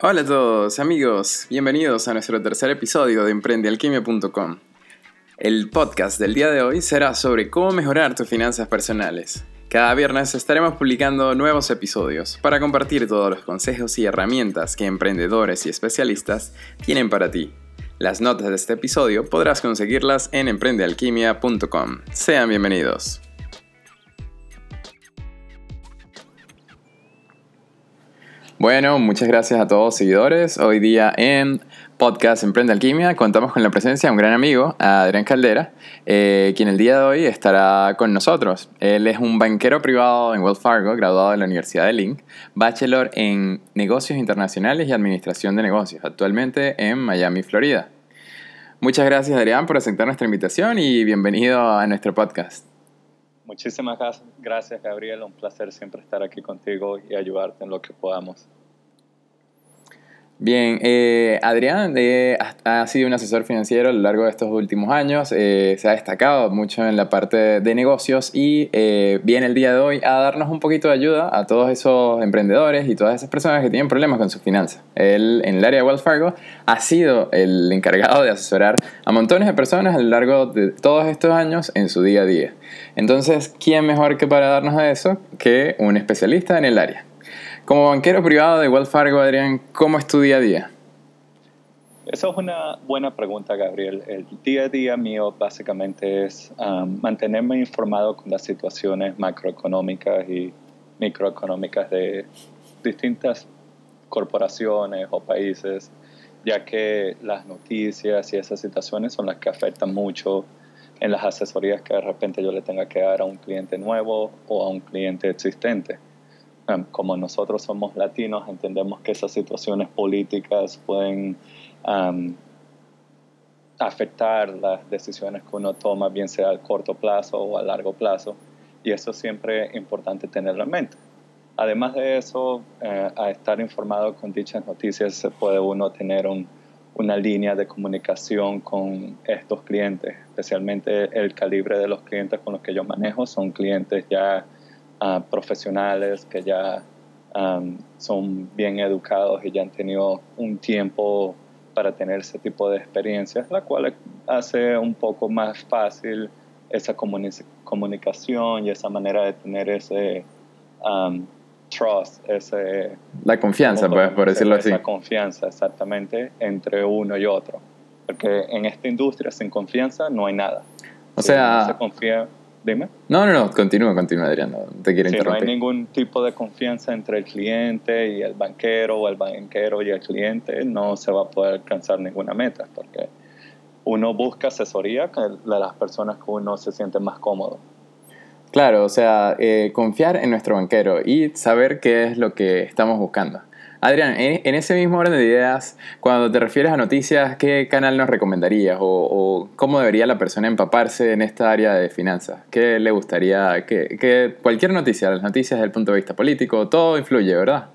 Hola a todos amigos, bienvenidos a nuestro tercer episodio de emprendealquimia.com. El podcast del día de hoy será sobre cómo mejorar tus finanzas personales. Cada viernes estaremos publicando nuevos episodios para compartir todos los consejos y herramientas que emprendedores y especialistas tienen para ti. Las notas de este episodio podrás conseguirlas en emprendealquimia.com. Sean bienvenidos. Bueno, muchas gracias a todos seguidores. Hoy día en Podcast Emprende Alquimia contamos con la presencia de un gran amigo, Adrián Caldera, eh, quien el día de hoy estará con nosotros. Él es un banquero privado en Wells Fargo, graduado de la Universidad de Link, bachelor en negocios internacionales y administración de negocios, actualmente en Miami, Florida. Muchas gracias Adrián por aceptar nuestra invitación y bienvenido a nuestro podcast. Muchísimas gracias, Gabriel. Un placer siempre estar aquí contigo y ayudarte en lo que podamos. Bien, eh, Adrián eh, ha sido un asesor financiero a lo largo de estos últimos años, eh, se ha destacado mucho en la parte de negocios y viene el día de hoy a darnos un poquito de ayuda a todos esos emprendedores y todas esas personas que tienen problemas con sus finanzas. Él en el área de Wells Fargo ha sido el encargado de asesorar a montones de personas a lo largo de todos estos años en su día a día. Entonces, ¿quién mejor que para darnos eso que un especialista en el área? Como banquero privado de Wells Fargo, Adrián, ¿cómo es tu día a día? Esa es una buena pregunta, Gabriel. El día a día mío básicamente es um, mantenerme informado con las situaciones macroeconómicas y microeconómicas de distintas corporaciones o países, ya que las noticias y esas situaciones son las que afectan mucho en las asesorías que de repente yo le tenga que dar a un cliente nuevo o a un cliente existente. Em, como nosotros somos latinos, entendemos que esas situaciones políticas pueden em, afectar las decisiones que uno toma, bien sea a corto plazo o a largo plazo, y eso siempre es importante tenerlo en mente. Además de eso, eh, a estar informado con dichas noticias, puede uno tener una línea de comunicación con estos clientes, especialmente el calibre de los clientes con los que yo manejo, son clientes ya profesionales que ya son bien educados y ya han tenido un tiempo para tener ese tipo de experiencias, la cual hace un poco más fácil esa comunicación y esa manera de tener ese trust, ese... La confianza, pues, por decirlo así. La confianza, exactamente, entre uno y otro. Porque en esta industria sin confianza no hay nada. O sea... se confía, Dime. No, no, no, continúa, continúa, Adrián, no te quiero interrumpir. No hay ningún tipo de confianza entre el cliente y el banquero o el banquero y el cliente, no se va a poder alcanzar ninguna meta, porque uno busca asesoría de las personas que uno se siente más cómodo. Claro, o sea, eh, confiar en nuestro banquero y saber qué es lo que estamos buscando. Adrián, en, ese mismo orden de ideas, cuando te refieres a noticias, ¿qué canal nos recomendarías o, cómo debería la persona empaparse en esta área de finanzas? ¿Qué le gustaría? Que, cualquier noticia, las noticias desde el punto de vista político, todo influye, ¿verdad?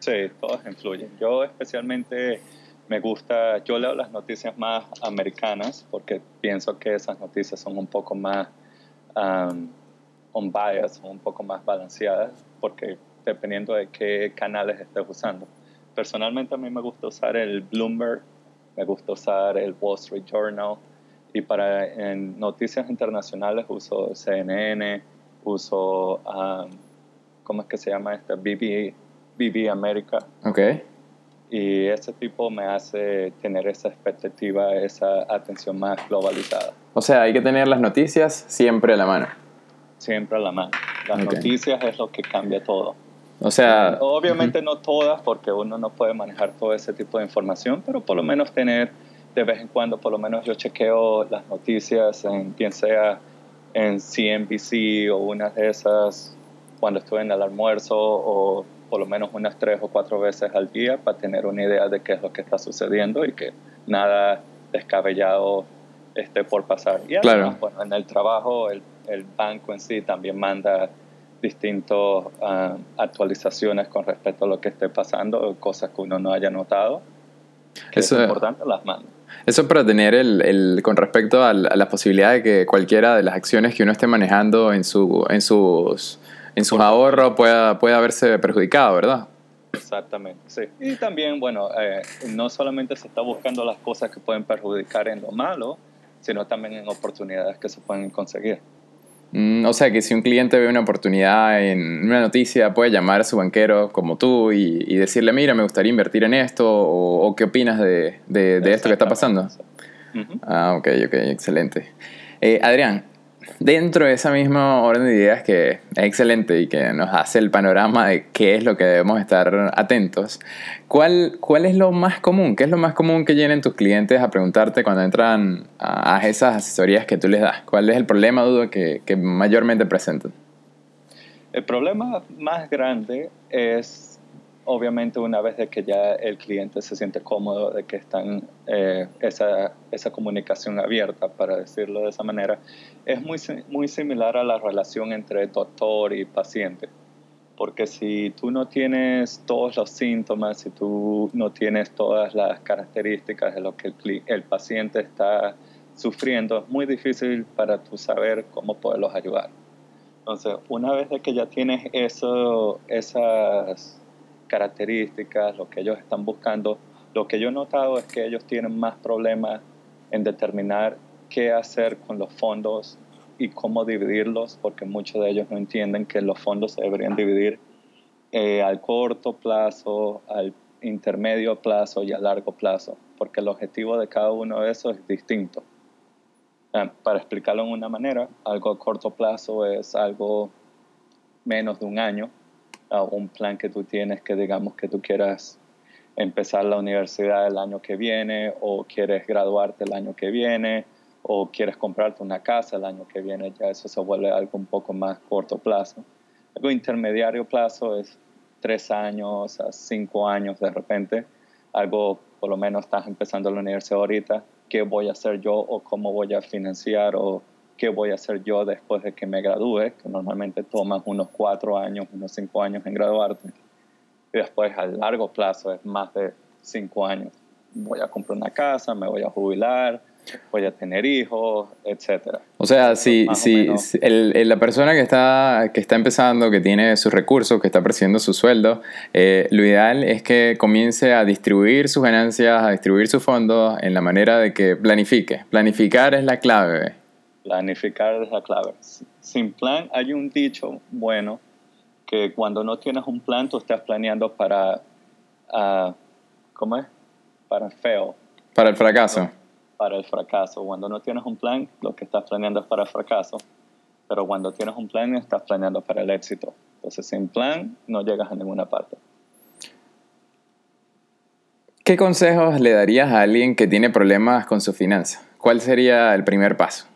Sí, todo influye. Yo especialmente me gusta, yo leo las noticias más americanas porque pienso que esas noticias son un poco más um, on bias, un poco más balanceadas, porque dependiendo de qué canales estés usando. Personalmente a mí me gusta usar el Bloomberg, me gusta usar el Wall Street Journal y para en noticias internacionales uso CNN, uso, um, ¿cómo es que se llama esta? BB, BB America. Ok. Y ese tipo me hace tener esa expectativa, esa atención más globalizada. O sea, hay que tener las noticias siempre a la mano. Siempre a la mano. Las noticias es lo que cambia todo. O sea... Obviamente no todas, porque uno no puede manejar todo ese tipo de información, pero por lo menos tener de vez en cuando, por lo menos yo chequeo las noticias, en, bien sea en CNBC o una de esas cuando estoy en el almuerzo o por lo menos unas tres o cuatro veces al día para tener una idea de qué es lo que está sucediendo y que nada descabellado esté por pasar. Y además, bueno, en el trabajo el, el banco en sí también manda distintas ah, actualizaciones con respecto a lo que esté pasando, cosas que uno no haya notado. eso, es importante, las mando. Eso para tener el, el con respecto a la, posibilidad de que cualquiera de las acciones que uno esté manejando en, su, en sus, en sus ahorros pueda, pueda verse perjudicado, ¿verdad? Exactamente, sí. Y también, bueno, eh, no solamente se está buscando las cosas que pueden perjudicar en lo malo, sino también en oportunidades que se pueden conseguir. Mm, o sea que si un cliente ve una oportunidad en una noticia, puede llamar a su banquero como tú y, decirle, mira, me gustaría invertir en esto, o, qué opinas de, de, esto que está pasando. Ah, ok, ok, excelente. Eh, Adrián, dentro de esa misma orden de ideas que es excelente y que nos hace el panorama de qué es lo que debemos estar atentos, ¿cuál, cuál es lo más común? ¿Qué es lo más común que llenen tus clientes a preguntarte cuando entran a, esas asesorías que tú les das? ¿Cuál es el problema, dudo, que, que mayormente presentan? El problema más grande es obviamente una vez de que ya el cliente se siente cómodo, de que están eh, esa, esa, comunicación abierta, para decirlo de esa manera, es muy, muy similar a la relación entre doctor y paciente. Porque si tú no tienes todos los síntomas, si tú no tienes todas las características de lo que el, el paciente está sufriendo, es muy difícil para tú saber cómo poderlos ayudar. Entonces, una vez de que ya tienes eso, esas características, lo que ellos están buscando. Lo que yo he notado es que ellos tienen más problemas en determinar qué hacer con los fondos y cómo dividirlos, porque muchos de ellos no entienden que los fondos se deberían dividir eh, al corto plazo, al intermedio plazo y a largo plazo, porque el objetivo de cada uno de esos es distinto. Ah, para explicarlo en una manera, algo a corto plazo es algo menos de un año, un plan que tú tienes que digamos que tú quieras empezar la universidad el año que viene o quieres graduarte el año que viene o quieres comprarte una casa el año que viene, ya eso se vuelve algo un poco más corto plazo. Algo intermediario plazo es tres años a cinco años de repente, algo por lo menos estás empezando la universidad ahorita, qué voy a hacer yo o cómo voy a financiar o qué voy a hacer yo después de que me gradúe, que normalmente tomas unos cuatro años, unos cinco años en graduarte. Y después a largo plazo es más de cinco años. Voy a comprar una casa, me voy a jubilar, voy a tener hijos, etc. O sea, si, si, la persona que está, que está empezando, que tiene sus recursos, que está percibiendo su sueldo, eh, lo ideal es que comience a distribuir sus ganancias, a distribuir sus fondos en la manera de que planifique. Planificar es la clave. Planificar es la clave. Sin plan, hay un dicho bueno que cuando no tienes un plan, tú estás planeando para, uh, ¿cómo es? Para feo. Para el fracaso. Para el fracaso. Cuando no tienes un plan, lo que estás planeando es para el fracaso. Pero cuando tienes un plan, estás planeando para el éxito. Entonces, sin plan, no llegas a ninguna parte. ¿Qué consejos le darías a alguien que tiene problemas con su finanzas? ¿Cuál sería el primer paso?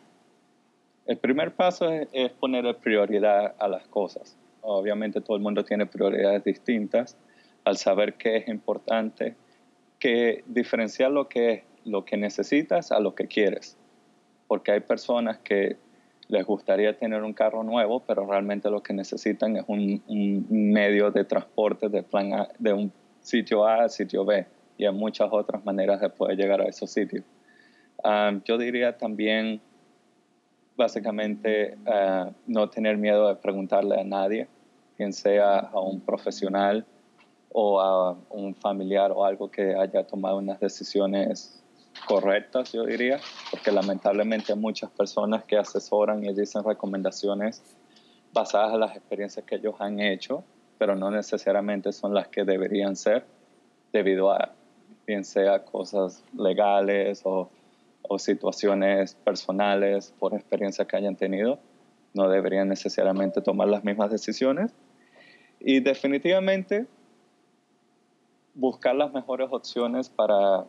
El primer paso es, poner prioridad a las cosas. Obviamente todo el mundo tiene prioridades distintas. Al saber qué es importante, que diferenciar lo que lo que necesitas a lo que quieres. Porque hay personas que les gustaría tener un carro nuevo, pero realmente lo que necesitan es un, medio de transporte de un sitio A al sitio B. Y hay muchas otras maneras de poder llegar a esos sitios. Ah, yo diría también básicamente eh, no tener miedo de preguntarle a nadie, quien sea a un profesional o a un familiar o algo que haya tomado unas decisiones correctas, yo diría, porque lamentablemente hay muchas personas que asesoran y dicen recomendaciones basadas en las experiencias que ellos han hecho, pero no necesariamente son las que deberían ser debido a, bien sea cosas legales o o situaciones personales por experiencia que hayan tenido, no deberían necesariamente tomar las mismas decisiones. Y definitivamente buscar las mejores opciones para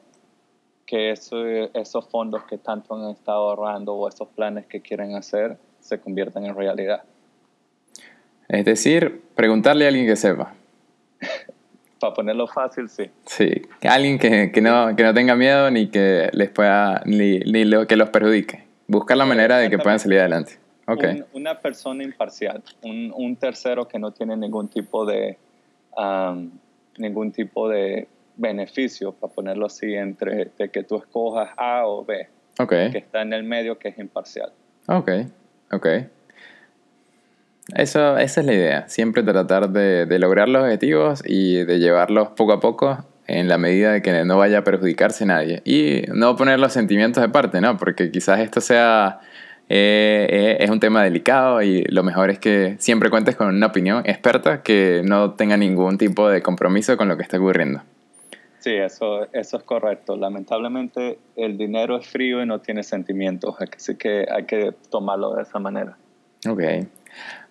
que esos fondos que tanto han estado ahorrando o esos planes que quieren hacer se conviertan en realidad. Es decir, preguntarle a alguien que sepa. Para ponerlo fácil, sí. Sí, alguien que, que, no, que no tenga miedo ni que les pueda, ni, ni lo, que los perjudique. Buscar la manera de que puedan salir adelante. Okay. una persona imparcial, un, un, tercero que no tiene ningún tipo de ningún tipo de beneficio, para ponerlo así, entre de que tú escojas A o B. Okay. Que está en el medio, que es imparcial. Ok, ok. Eso, esa es la idea, siempre tratar de, de lograr los objetivos y de llevarlos poco a poco en la medida de que no vaya a perjudicarse nadie. Y no poner los sentimientos de parte, ¿no? Porque quizás esto sea... Eh, eh, es un tema delicado y lo mejor es que siempre cuentes con una opinión experta que no tenga ningún tipo de compromiso con lo que está ocurriendo. Sí, eso, eso es correcto. Lamentablemente el dinero es frío y no tiene sentimientos, así que hay que tomarlo de esa manera. Ok.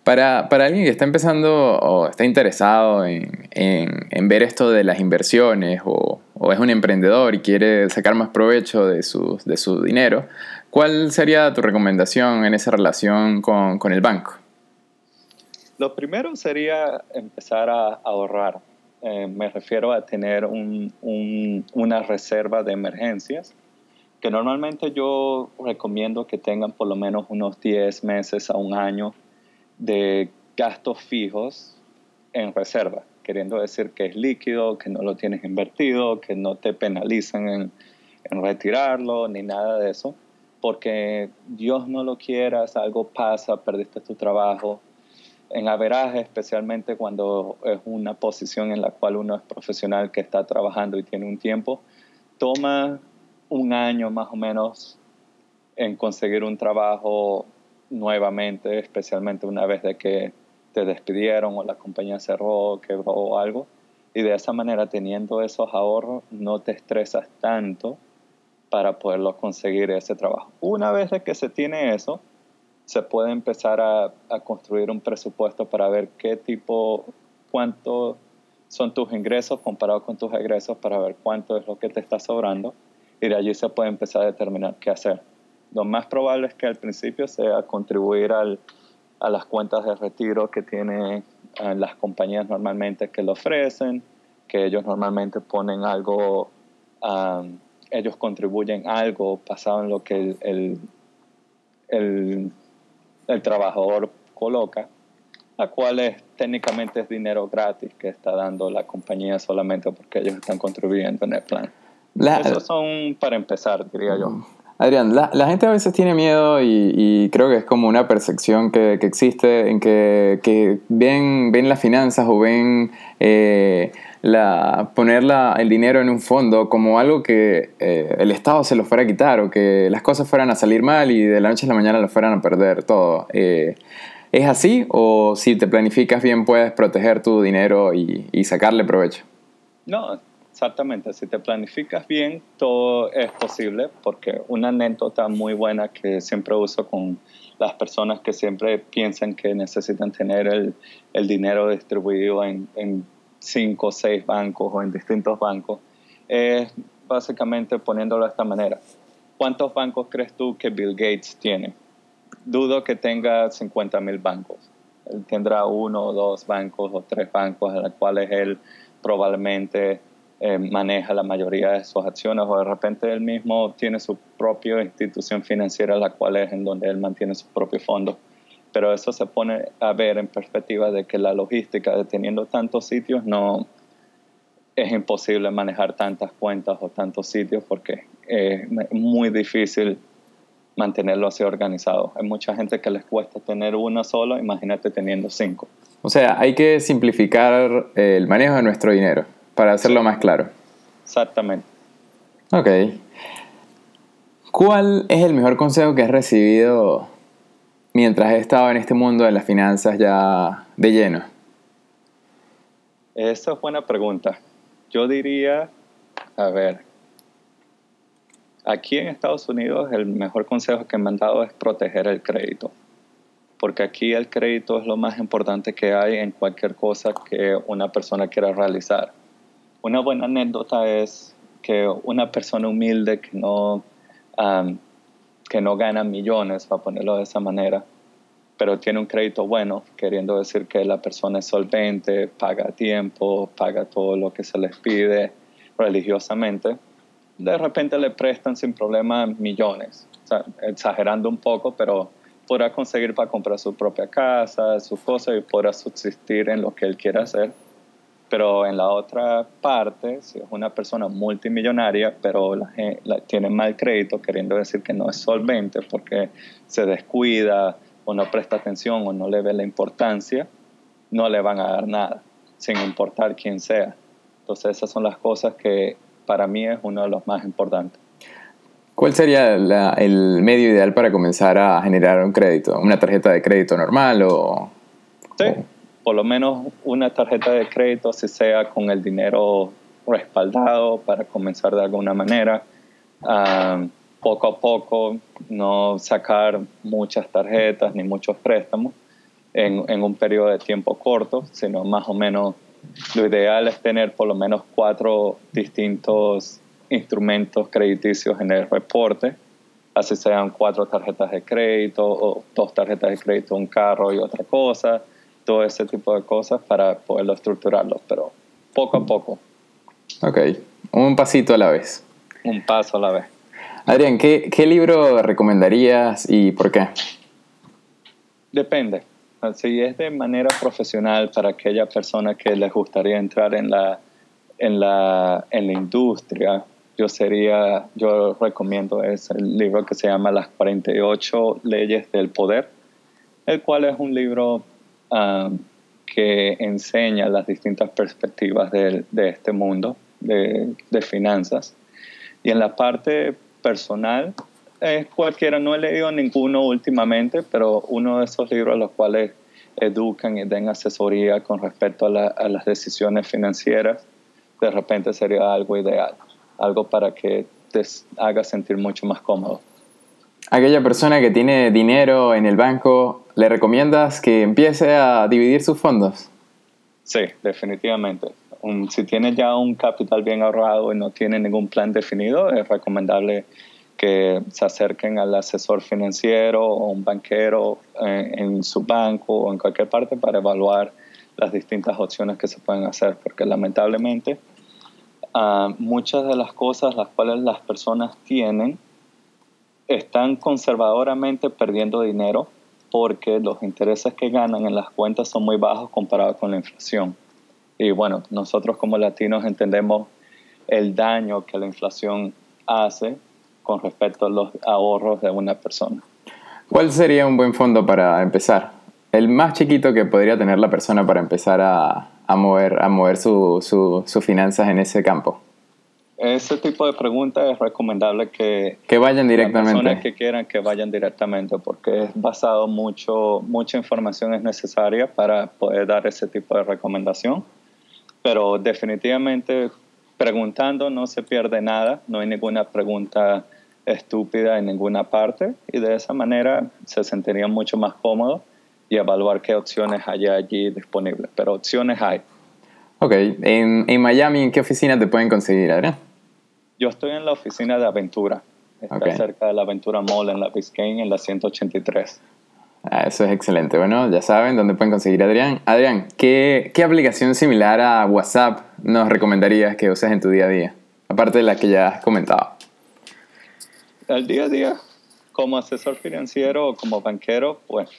Para, para, alguien que está empezando o está interesado en, en, ver esto de las inversiones o, o, es un emprendedor y quiere sacar más provecho de su, de su dinero, ¿cuál sería tu recomendación en esa relación con, con el banco? Lo primero sería empezar a ahorrar. Eh, me refiero a tener un, un, una reserva de emergencias que normalmente yo recomiendo que tengan por lo menos unos 10 meses a un año de gastos fijos en reserva, queriendo decir que es líquido, que no lo tienes invertido, que no te penalizan en, retirarlo, ni nada de eso, porque Dios no lo quieras, algo pasa, perdiste tu trabajo. En averaje, especialmente cuando es una posición en la cual uno es profesional que está trabajando y tiene un tiempo, toma un año más o menos en conseguir un trabajo nuevamente, especialmente una vez de que te despidieron o la compañía cerró, quebró o algo. Y de esa manera, teniendo esos ahorros, no te estresas tanto para poderlo conseguir ese trabajo. Una vez de que se tiene eso, se puede empezar a, a construir un presupuesto para ver qué tipo, cuánto son tus ingresos comparado con tus egresos para ver cuánto es lo que te está sobrando y de allí se puede empezar a determinar qué hacer lo más probable es que al principio sea contribuir al, a las cuentas de retiro que tienen eh, las compañías normalmente que lo ofrecen, que ellos normalmente ponen algo, ellos contribuyen algo basado en lo que el, el, el, el trabajador coloca, la cual es, técnicamente es dinero gratis que está dando la compañía solamente porque ellos están contribuyendo en el plan. Esos son para empezar, diría yo. Adrián, la, la, gente a veces tiene miedo y, y, creo que es como una percepción que, que existe en que, que, ven, ven las finanzas o ven eh, la, poner la, el dinero en un fondo como algo que eh, el Estado se lo fuera a quitar o que las cosas fueran a salir mal y de la noche a la mañana lo fueran a perder todo. Eh, ¿Es así o si te planificas bien puedes proteger tu dinero y, y sacarle provecho? No, Exactamente, si te planificas bien, todo es posible, porque una anécdota muy buena que siempre uso con las personas que siempre piensan que necesitan tener el, el dinero distribuido en, en, cinco o seis bancos o en distintos bancos, es básicamente poniéndolo de esta manera. ¿Cuántos bancos crees tú que Bill Gates tiene? Dudo que tenga 50 mil bancos. Él tendrá uno o dos bancos o tres bancos a los cuales él probablemente eh, maneja la mayoría de sus acciones o de repente él mismo tiene su propia institución financiera, la cual es en donde él mantiene sus propios fondos. Pero eso se pone a ver en perspectiva de que la logística de teniendo tantos sitios no es imposible manejar tantas cuentas o tantos sitios porque es muy difícil mantenerlo así organizado. Hay mucha gente que les cuesta tener uno solo, imagínate teniendo cinco. O sea, hay que simplificar el manejo de nuestro dinero para hacerlo más claro. Exactamente. Ok. ¿Cuál es el mejor consejo que has recibido mientras has estado en este mundo de las finanzas ya de lleno? Esa es buena pregunta. Yo diría, a ver, aquí en Estados Unidos el mejor consejo que me han dado es proteger el crédito, porque aquí el crédito es lo más importante que hay en cualquier cosa que una persona quiera realizar una buena anécdota es que una persona humilde que no, que no gana millones, para ponerlo de esa manera, pero tiene un crédito bueno, queriendo decir que la persona es solvente, paga a tiempo, paga todo lo que se les pide religiosamente, de repente le prestan sin problema millones, exagerando un poco, pero podrá conseguir para comprar su propia casa, su cosa y podrá subsistir en lo que él quiera hacer pero en la otra parte, si es una persona multimillonaria, pero la, tiene mal crédito, queriendo decir que no es solvente porque se descuida o no presta atención o no le ve la importancia, no le van a dar nada, sin importar quién sea. Entonces esas son las cosas que para mí es uno de los más importantes. ¿Cuál sería el medio ideal para comenzar a generar un crédito? ¿Una tarjeta de crédito normal o...? Sí, por lo menos una tarjeta de crédito, si sea con el dinero respaldado para comenzar de alguna manera. Ah, poco a poco, no sacar muchas tarjetas ni muchos préstamos en, en, un periodo de tiempo corto, sino más o menos lo ideal es tener por lo menos cuatro distintos instrumentos crediticios en el reporte, así sean cuatro tarjetas de crédito o dos tarjetas de crédito, un carro y otra cosa, todo ese tipo de cosas para poderlo estructurarlo, pero poco a poco. Ok, un pasito a la vez. Un paso a la vez. Adrián, ¿qué, qué libro recomendarías y por qué? Depende. Si es de manera profesional para aquella persona que les gustaría entrar en la, en la, en la industria, yo sería, yo recomiendo es el libro que se llama Las 48 leyes del poder, el cual es un libro um, que enseña las distintas perspectivas de, de este mundo de, de, finanzas. Y en la parte personal, es cualquiera, no he leído ninguno últimamente, pero uno de esos libros los cuales educan y den asesoría con respecto a, a las decisiones financieras, de repente sería algo ideal algo para que te haga sentir mucho más cómodo. Aquella persona que tiene dinero en el banco, ¿le recomiendas que empiece a dividir sus fondos? Sí, definitivamente. si tiene ya un capital bien ahorrado y no tiene ningún plan definido, es recomendable que se acerquen al asesor financiero o un banquero eh, en su banco o en cualquier parte para evaluar las distintas opciones que se pueden hacer, porque lamentablemente muchas de las cosas las cuales las personas tienen están conservadoramente perdiendo dinero porque los intereses que ganan en las cuentas son muy bajos comparados con la inflación. Y bueno, nosotros como latinos entendemos el daño que la inflación hace con respecto a los ahorros de una persona. ¿Cuál sería un buen fondo para empezar? El más chiquito que podría tener la persona para empezar a, mover, sus su, finanzas en ese campo? Ese tipo de preguntas es recomendable que, que vayan directamente. Las personas que quieran que vayan directamente porque es basado mucho, mucha información es necesaria para poder dar ese tipo de recomendación. Pero definitivamente preguntando no se pierde nada, no hay ninguna pregunta estúpida en ninguna parte y de esa manera se sentirían mucho más cómodos y evaluar qué opciones hay allí disponibles. Pero opciones hay. Ok, en, en Miami, ¿en qué oficina te pueden conseguir, Adrián? Yo estoy en la oficina de Aventura. Está cerca de la Aventura Mall en la Biscayne, en la 183. Ah, eso es excelente. Bueno, ya saben dónde pueden conseguir a Adrián. Adrián, ¿qué, ¿qué aplicación similar a WhatsApp nos recomendarías que uses en tu día a día? Aparte de la que ya has comentado. El día a día, como asesor financiero o como banquero, pues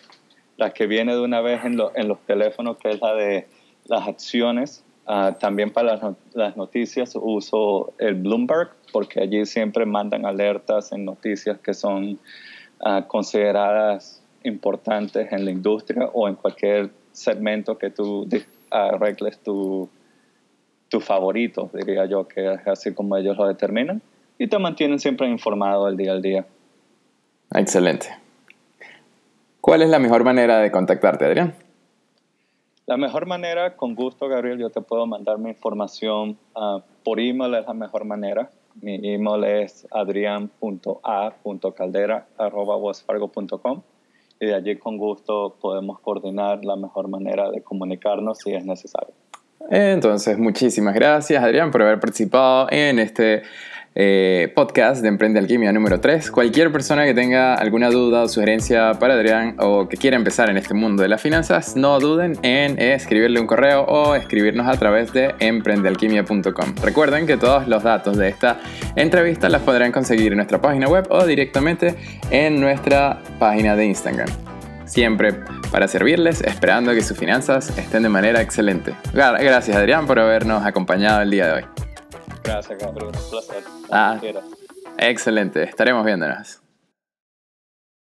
la que viene de una vez en, en los teléfonos, que es la de las acciones. Ah, también para las, noticias uso el Bloomberg, porque allí siempre mandan alertas en noticias que son ah, consideradas importantes en la industria o en cualquier segmento que tú arregles tu, tu favorito, diría yo, que es así como ellos lo determinan. Y te mantienen siempre informado el día al día. Excelente. ¿Cuál es la mejor manera de contactarte, Adrián? La mejor manera, con gusto, Gabriel, yo te puedo mandar mi información uh, por email, es la mejor manera. Mi email es adrian.a.caldera.com y de allí con gusto podemos coordinar la mejor manera de comunicarnos si es necesario. Entonces, muchísimas gracias, Adrián, por haber participado en este eh, podcast de Emprende Alquimia número 3. Cualquier persona que tenga alguna duda o sugerencia para Adrián o que quiera empezar en este mundo de las finanzas, no duden en escribirle un correo o escribirnos a través de emprendealquimia.com. Recuerden que todos los datos de esta entrevista las podrán conseguir en nuestra página web o directamente en nuestra página de Instagram. Siempre para servirles, esperando que sus finanzas estén de manera excelente. Gracias Adrián por habernos acompañado el día de hoy. Gracias, Gabriel. Un placer. Ah, excelente. Estaremos viéndonos.